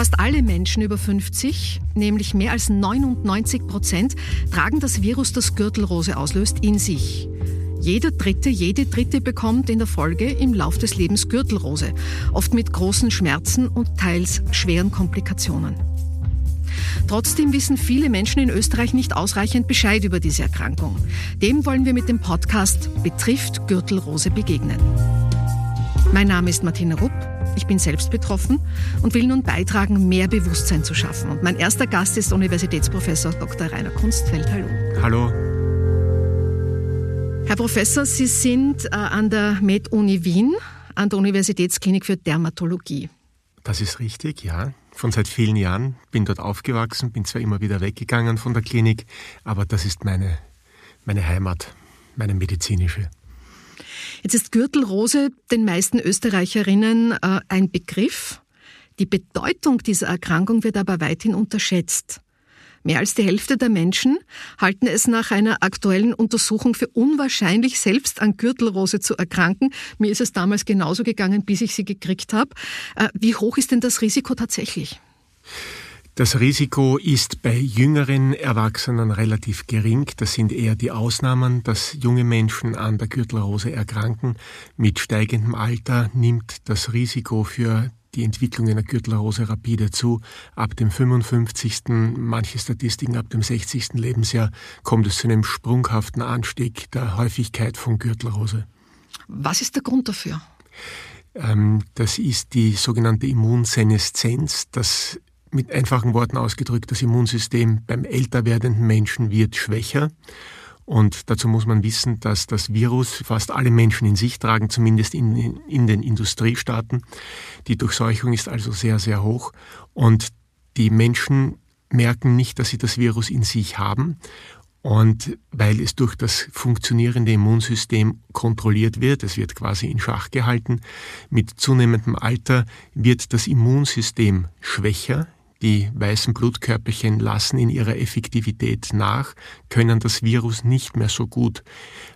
Fast alle Menschen über 50, nämlich mehr als 99 Prozent, tragen das Virus, das Gürtelrose auslöst, in sich. Jeder Dritte, jede Dritte bekommt in der Folge im Lauf des Lebens Gürtelrose, oft mit großen Schmerzen und teils schweren Komplikationen. Trotzdem wissen viele Menschen in Österreich nicht ausreichend Bescheid über diese Erkrankung. Dem wollen wir mit dem Podcast Betrifft Gürtelrose begegnen. Mein Name ist Martina Rupp. Ich bin selbst betroffen und will nun beitragen, mehr Bewusstsein zu schaffen. Und mein erster Gast ist Universitätsprofessor Dr. Rainer Kunstfeld. Hallo. Hallo. Herr Professor, Sie sind äh, an der Med-Uni Wien, an der Universitätsklinik für Dermatologie. Das ist richtig, ja. Von seit vielen Jahren bin dort aufgewachsen, bin zwar immer wieder weggegangen von der Klinik, aber das ist meine, meine Heimat, meine medizinische. Jetzt ist Gürtelrose den meisten Österreicherinnen äh, ein Begriff. Die Bedeutung dieser Erkrankung wird aber weithin unterschätzt. Mehr als die Hälfte der Menschen halten es nach einer aktuellen Untersuchung für unwahrscheinlich, selbst an Gürtelrose zu erkranken. Mir ist es damals genauso gegangen, bis ich sie gekriegt habe. Äh, wie hoch ist denn das Risiko tatsächlich? Das Risiko ist bei jüngeren Erwachsenen relativ gering. Das sind eher die Ausnahmen, dass junge Menschen an der Gürtelrose erkranken. Mit steigendem Alter nimmt das Risiko für die Entwicklung einer Gürtelrose rapide zu. Ab dem 55., manche Statistiken ab dem 60. Lebensjahr kommt es zu einem sprunghaften Anstieg der Häufigkeit von Gürtelrose. Was ist der Grund dafür? Ähm, das ist die sogenannte Immunseneszenz. Das mit einfachen Worten ausgedrückt, das Immunsystem beim älter werdenden Menschen wird schwächer. Und dazu muss man wissen, dass das Virus fast alle Menschen in sich tragen, zumindest in, in den Industriestaaten. Die Durchseuchung ist also sehr, sehr hoch. Und die Menschen merken nicht, dass sie das Virus in sich haben. Und weil es durch das funktionierende Immunsystem kontrolliert wird, es wird quasi in Schach gehalten, mit zunehmendem Alter wird das Immunsystem schwächer, die weißen Blutkörperchen lassen in ihrer Effektivität nach, können das Virus nicht mehr so gut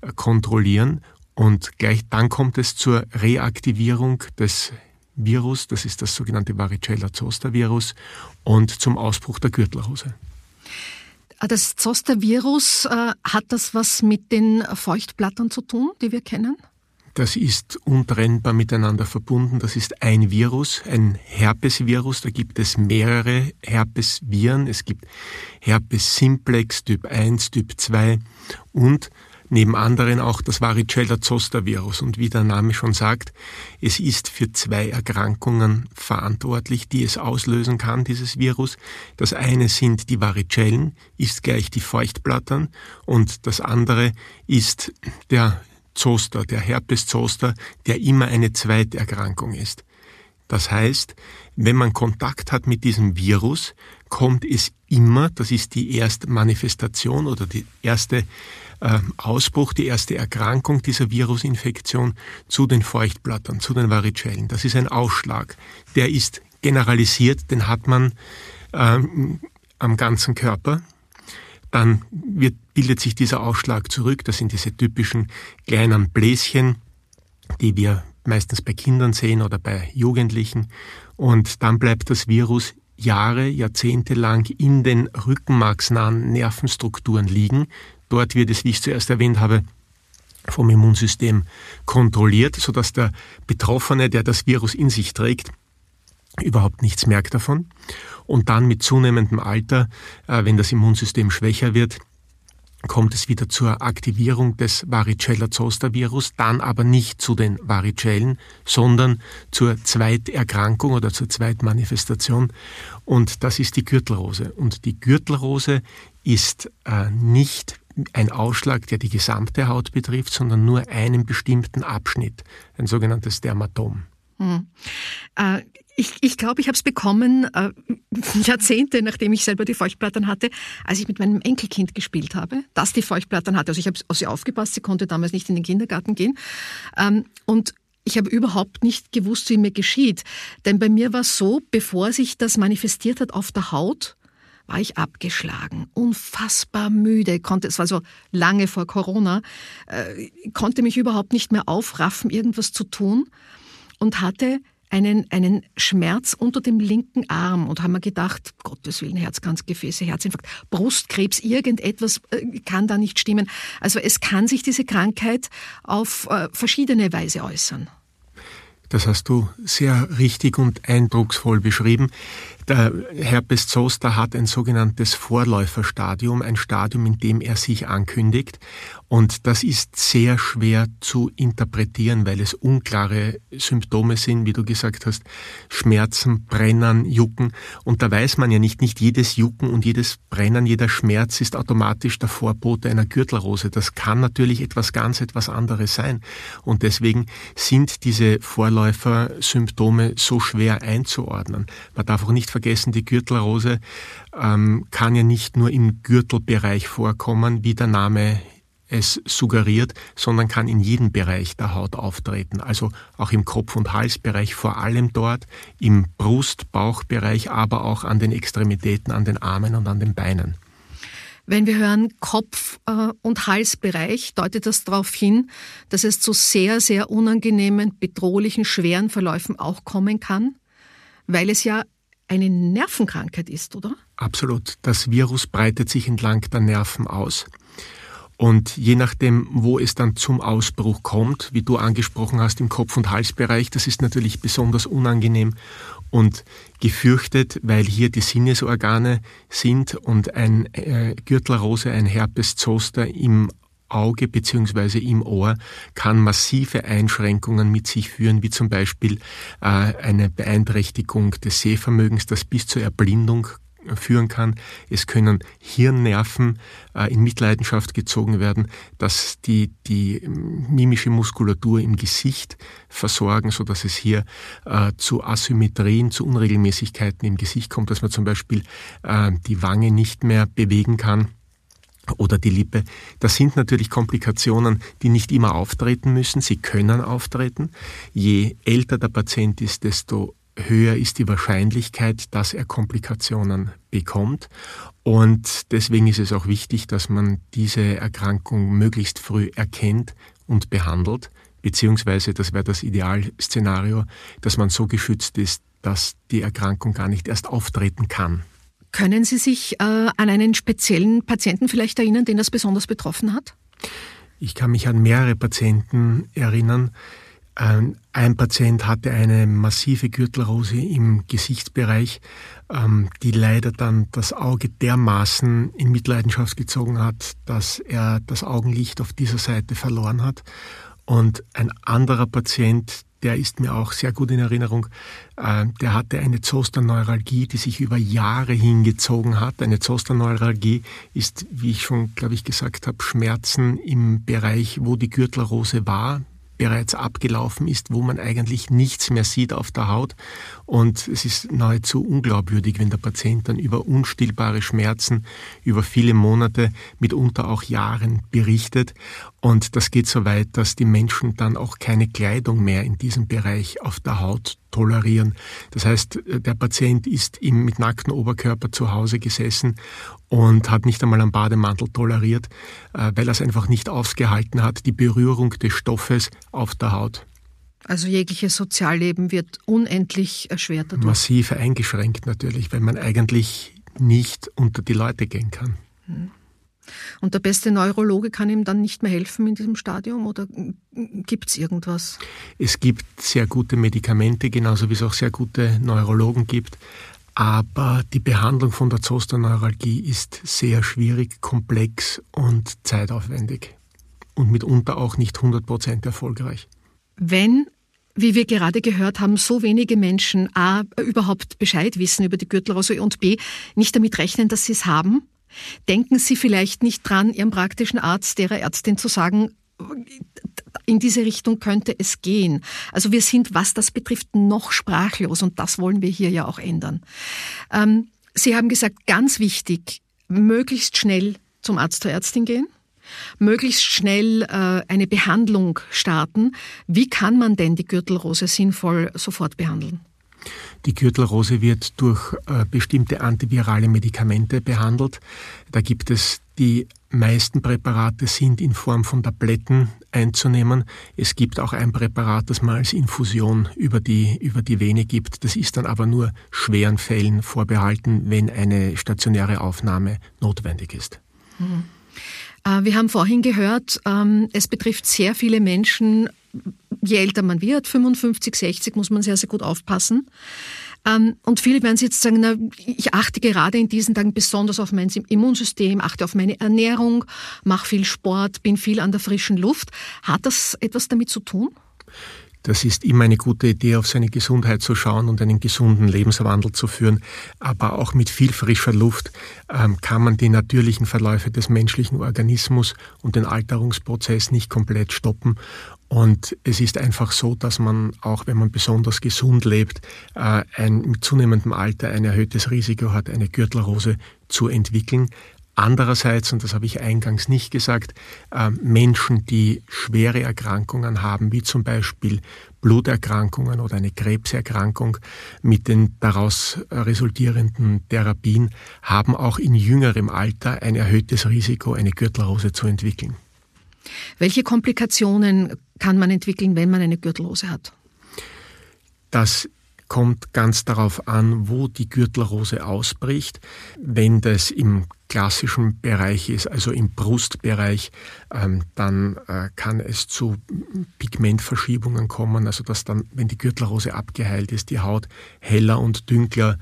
äh, kontrollieren und gleich dann kommt es zur Reaktivierung des Virus, das ist das sogenannte Varicella-Zoster-Virus und zum Ausbruch der Gürtelrose. Ah, das Zoster-Virus, äh, hat das was mit den Feuchtblattern zu tun, die wir kennen? Das ist untrennbar miteinander verbunden. Das ist ein Virus, ein Herpesvirus. Da gibt es mehrere Herpesviren. Es gibt Herpes simplex Typ 1, Typ 2 und neben anderen auch das Varicella-Zoster-Virus. Und wie der Name schon sagt, es ist für zwei Erkrankungen verantwortlich, die es auslösen kann, dieses Virus. Das eine sind die Varicellen, ist gleich die Feuchtblattern und das andere ist der Zoster, der Herpes Zoster, der immer eine Zweiterkrankung ist. Das heißt, wenn man Kontakt hat mit diesem Virus, kommt es immer, das ist die erste Manifestation oder die erste äh, Ausbruch, die erste Erkrankung dieser Virusinfektion zu den Feuchtblattern, zu den Varicellen. Das ist ein Ausschlag. Der ist generalisiert, den hat man ähm, am ganzen Körper dann wird, bildet sich dieser Ausschlag zurück. Das sind diese typischen kleinen Bläschen, die wir meistens bei Kindern sehen oder bei Jugendlichen. Und dann bleibt das Virus Jahre, Jahrzehnte lang in den rückenmarksnahen Nervenstrukturen liegen. Dort wird es, wie ich zuerst erwähnt habe, vom Immunsystem kontrolliert, sodass der Betroffene, der das Virus in sich trägt, überhaupt nichts merkt davon. Und dann mit zunehmendem Alter, äh, wenn das Immunsystem schwächer wird, kommt es wieder zur Aktivierung des Varicella-Zoster-Virus, dann aber nicht zu den Varicellen, sondern zur Zweiterkrankung oder zur Zweitmanifestation. Und das ist die Gürtelrose. Und die Gürtelrose ist äh, nicht ein Ausschlag, der die gesamte Haut betrifft, sondern nur einen bestimmten Abschnitt, ein sogenanntes Dermatom. Hm. Äh, ich, ich glaube, ich habe es bekommen äh, Jahrzehnte, nachdem ich selber die Feuchtblättern hatte, als ich mit meinem Enkelkind gespielt habe, das die Feuchtblättern hatte. Also ich habe auf sie aufgepasst, sie konnte damals nicht in den Kindergarten gehen. Ähm, und ich habe überhaupt nicht gewusst, wie mir geschieht. Denn bei mir war es so, bevor sich das manifestiert hat auf der Haut, war ich abgeschlagen, unfassbar müde, konnte, es war so lange vor Corona, äh, konnte mich überhaupt nicht mehr aufraffen, irgendwas zu tun und hatte einen, einen Schmerz unter dem linken Arm und haben mir gedacht, Gottes Willen, Herzkranzgefäße, Herzinfarkt, Brustkrebs, irgendetwas äh, kann da nicht stimmen. Also es kann sich diese Krankheit auf äh, verschiedene Weise äußern. Das hast du sehr richtig und eindrucksvoll beschrieben. Der Herpes Zoster hat ein sogenanntes Vorläuferstadium, ein Stadium, in dem er sich ankündigt. Und das ist sehr schwer zu interpretieren, weil es unklare Symptome sind, wie du gesagt hast, Schmerzen, Brennen, Jucken. Und da weiß man ja nicht, nicht jedes Jucken und jedes Brennen, jeder Schmerz ist automatisch der Vorbote einer Gürtelrose. Das kann natürlich etwas ganz, etwas anderes sein. Und deswegen sind diese Vorläufersymptome so schwer einzuordnen. Man darf auch nicht vergessen, die Gürtelrose ähm, kann ja nicht nur im Gürtelbereich vorkommen, wie der Name es suggeriert, sondern kann in jedem Bereich der Haut auftreten. Also auch im Kopf- und Halsbereich, vor allem dort, im Brust-, Bauchbereich, aber auch an den Extremitäten, an den Armen und an den Beinen. Wenn wir hören Kopf- äh, und Halsbereich, deutet das darauf hin, dass es zu sehr, sehr unangenehmen, bedrohlichen, schweren Verläufen auch kommen kann, weil es ja eine Nervenkrankheit ist, oder? Absolut. Das Virus breitet sich entlang der Nerven aus. Und je nachdem, wo es dann zum Ausbruch kommt, wie du angesprochen hast, im Kopf- und Halsbereich, das ist natürlich besonders unangenehm und gefürchtet, weil hier die Sinnesorgane sind und ein äh, Gürtelrose, ein Herpes zoster im Auge beziehungsweise im Ohr kann massive Einschränkungen mit sich führen, wie zum Beispiel äh, eine Beeinträchtigung des Sehvermögens, das bis zur Erblindung führen kann. Es können Hirnnerven äh, in Mitleidenschaft gezogen werden, dass die, die mimische Muskulatur im Gesicht versorgen, so dass es hier äh, zu Asymmetrien, zu Unregelmäßigkeiten im Gesicht kommt, dass man zum Beispiel äh, die Wange nicht mehr bewegen kann oder die Lippe. Das sind natürlich Komplikationen, die nicht immer auftreten müssen. Sie können auftreten. Je älter der Patient ist, desto höher ist die Wahrscheinlichkeit, dass er Komplikationen bekommt. Und deswegen ist es auch wichtig, dass man diese Erkrankung möglichst früh erkennt und behandelt, beziehungsweise, das wäre das Idealszenario, dass man so geschützt ist, dass die Erkrankung gar nicht erst auftreten kann. Können Sie sich äh, an einen speziellen Patienten vielleicht erinnern, den das besonders betroffen hat? Ich kann mich an mehrere Patienten erinnern. Ähm, ein Patient hatte eine massive Gürtelrose im Gesichtsbereich, ähm, die leider dann das Auge dermaßen in Mitleidenschaft gezogen hat, dass er das Augenlicht auf dieser Seite verloren hat. Und ein anderer Patient, der ist mir auch sehr gut in Erinnerung. Äh, der hatte eine Zosterneuralgie, die sich über Jahre hingezogen hat. Eine Zosterneuralgie ist, wie ich schon, glaube ich, gesagt habe, Schmerzen im Bereich, wo die Gürtelrose war, bereits abgelaufen ist, wo man eigentlich nichts mehr sieht auf der Haut. Und es ist nahezu unglaubwürdig, wenn der Patient dann über unstillbare Schmerzen über viele Monate, mitunter auch Jahren berichtet. Und das geht so weit, dass die Menschen dann auch keine Kleidung mehr in diesem Bereich auf der Haut tolerieren. Das heißt, der Patient ist im, mit nacktem Oberkörper zu Hause gesessen und hat nicht einmal einen Bademantel toleriert, äh, weil er es einfach nicht ausgehalten hat, die Berührung des Stoffes auf der Haut. Also jegliches Sozialleben wird unendlich erschwert dadurch. Massiv eingeschränkt natürlich, weil man eigentlich nicht unter die Leute gehen kann. Hm. Und der beste Neurologe kann ihm dann nicht mehr helfen in diesem Stadium oder gibt es irgendwas? Es gibt sehr gute Medikamente, genauso wie es auch sehr gute Neurologen gibt. Aber die Behandlung von der Zosterneuralgie ist sehr schwierig, komplex und zeitaufwendig. Und mitunter auch nicht 100% erfolgreich. Wenn wie wir gerade gehört haben, so wenige Menschen A, überhaupt Bescheid wissen über die Gürtelrose und B, nicht damit rechnen, dass sie es haben, Denken Sie vielleicht nicht dran, Ihrem praktischen Arzt, Ihrer Ärztin zu sagen, in diese Richtung könnte es gehen. Also wir sind, was das betrifft, noch sprachlos und das wollen wir hier ja auch ändern. Ähm, Sie haben gesagt, ganz wichtig, möglichst schnell zum Arzt, zur Ärztin gehen, möglichst schnell äh, eine Behandlung starten. Wie kann man denn die Gürtelrose sinnvoll sofort behandeln? Die Gürtelrose wird durch äh, bestimmte antivirale Medikamente behandelt. Da gibt es die meisten Präparate sind in Form von Tabletten einzunehmen. Es gibt auch ein Präparat, das man als Infusion über die, über die Vene gibt. Das ist dann aber nur schweren Fällen vorbehalten, wenn eine stationäre Aufnahme notwendig ist. Mhm. Wir haben vorhin gehört, ähm, es betrifft sehr viele Menschen. Je älter man wird, 55, 60, muss man sehr, sehr gut aufpassen. Ähm, und viele werden jetzt sagen, na, ich achte gerade in diesen Tagen besonders auf mein Immunsystem, achte auf meine Ernährung, mache viel Sport, bin viel an der frischen Luft. Hat das etwas damit zu tun? Das ist immer eine gute Idee, auf seine Gesundheit zu schauen und einen gesunden Lebenswandel zu führen. Aber auch mit viel frischer Luft ähm, kann man die natürlichen Verläufe des menschlichen Organismus und den Alterungsprozess nicht komplett stoppen. Und es ist einfach so, dass man auch, wenn man besonders gesund lebt, äh, ein, mit zunehmendem Alter ein erhöhtes Risiko hat, eine Gürtelrose zu entwickeln. Andererseits, und das habe ich eingangs nicht gesagt, äh, Menschen, die schwere Erkrankungen haben, wie zum Beispiel Bluterkrankungen oder eine Krebserkrankung mit den daraus resultierenden Therapien, haben auch in jüngerem Alter ein erhöhtes Risiko, eine Gürtelrose zu entwickeln. Welche Komplikationen kann man entwickeln, wenn man eine Gürtelrose hat? Das kommt ganz darauf an, wo die Gürtelrose ausbricht. Wenn das im klassischen Bereich ist, also im Brustbereich, ähm, dann äh, kann es zu Pigmentverschiebungen kommen, also dass dann, wenn die Gürtelrose abgeheilt ist, die Haut heller und dünkler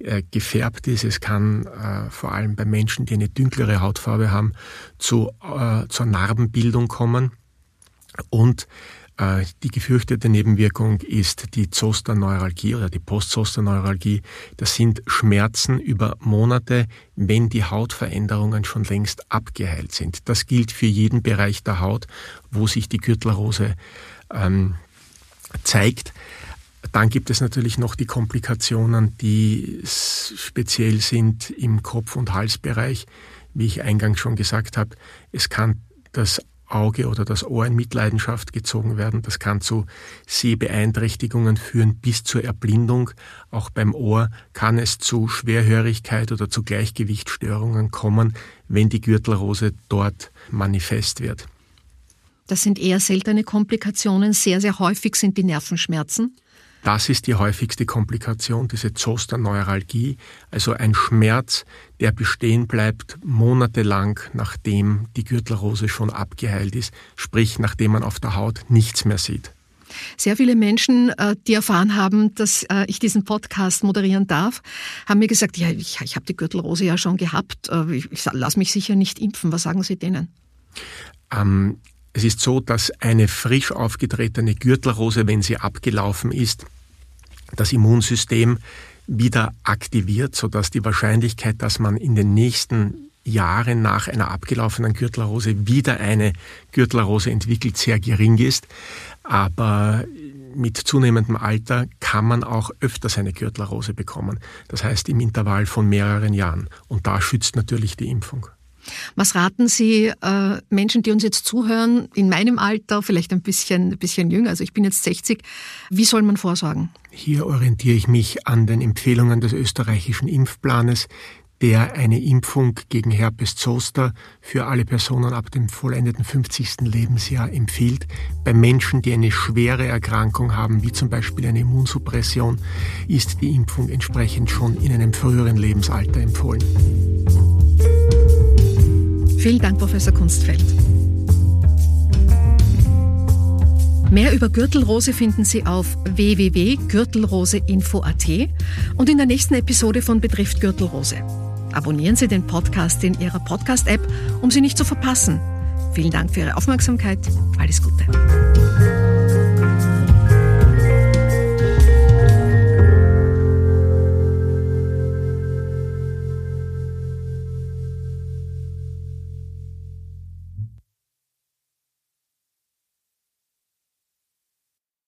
äh, gefärbt ist. Es kann äh, vor allem bei Menschen, die eine dünklere Hautfarbe haben, zu, zur Narbenbildung kommen. Und die gefürchtete Nebenwirkung ist die Zosterneuralgie oder die Postzosterneuralgie. Das sind Schmerzen über Monate, wenn die Hautveränderungen schon längst abgeheilt sind. Das gilt für jeden Bereich der Haut, wo sich die Gürtelrose ähm, zeigt. Dann gibt es natürlich noch die Komplikationen, die speziell sind im Kopf- und Halsbereich. Wie ich eingangs schon gesagt habe, es kann das Auge oder das Ohr in Mitleidenschaft gezogen werden. Das kann zu Sehbeeinträchtigungen führen bis zur Erblindung. Auch beim Ohr kann es zu Schwerhörigkeit oder zu Gleichgewichtsstörungen kommen, wenn die Gürtelrose dort manifest wird. Das sind eher seltene Komplikationen. Sehr, sehr häufig sind die Nervenschmerzen. Das ist die häufigste Komplikation, diese Zosterneuralgie, also ein Schmerz, der bestehen bleibt monatelang, nachdem die Gürtelrose schon abgeheilt ist, sprich nachdem man auf der Haut nichts mehr sieht. Sehr viele Menschen, äh, die erfahren haben, dass äh, ich diesen Podcast moderieren darf, haben mir gesagt, ja, ich, ich habe die Gürtelrose ja schon gehabt, äh, ich, ich lasse mich sicher nicht impfen. Was sagen Sie denen? Ähm, es ist so, dass eine frisch aufgetretene Gürtelrose, wenn sie abgelaufen ist, das Immunsystem wieder aktiviert, sodass die Wahrscheinlichkeit, dass man in den nächsten Jahren nach einer abgelaufenen Gürtelrose wieder eine Gürtelrose entwickelt, sehr gering ist. Aber mit zunehmendem Alter kann man auch öfters eine Gürtelrose bekommen. Das heißt im Intervall von mehreren Jahren. Und da schützt natürlich die Impfung. Was raten Sie äh, Menschen, die uns jetzt zuhören, in meinem Alter, vielleicht ein bisschen, ein bisschen jünger, also ich bin jetzt 60, wie soll man vorsorgen? Hier orientiere ich mich an den Empfehlungen des österreichischen Impfplanes, der eine Impfung gegen Herpes Zoster für alle Personen ab dem vollendeten 50. Lebensjahr empfiehlt. Bei Menschen, die eine schwere Erkrankung haben, wie zum Beispiel eine Immunsuppression, ist die Impfung entsprechend schon in einem früheren Lebensalter empfohlen. Vielen Dank, Professor Kunstfeld. Mehr über Gürtelrose finden Sie auf www.gürtelroseinfo.at und in der nächsten Episode von Betrifft Gürtelrose. Abonnieren Sie den Podcast in Ihrer Podcast-App, um sie nicht zu verpassen. Vielen Dank für Ihre Aufmerksamkeit. Alles Gute.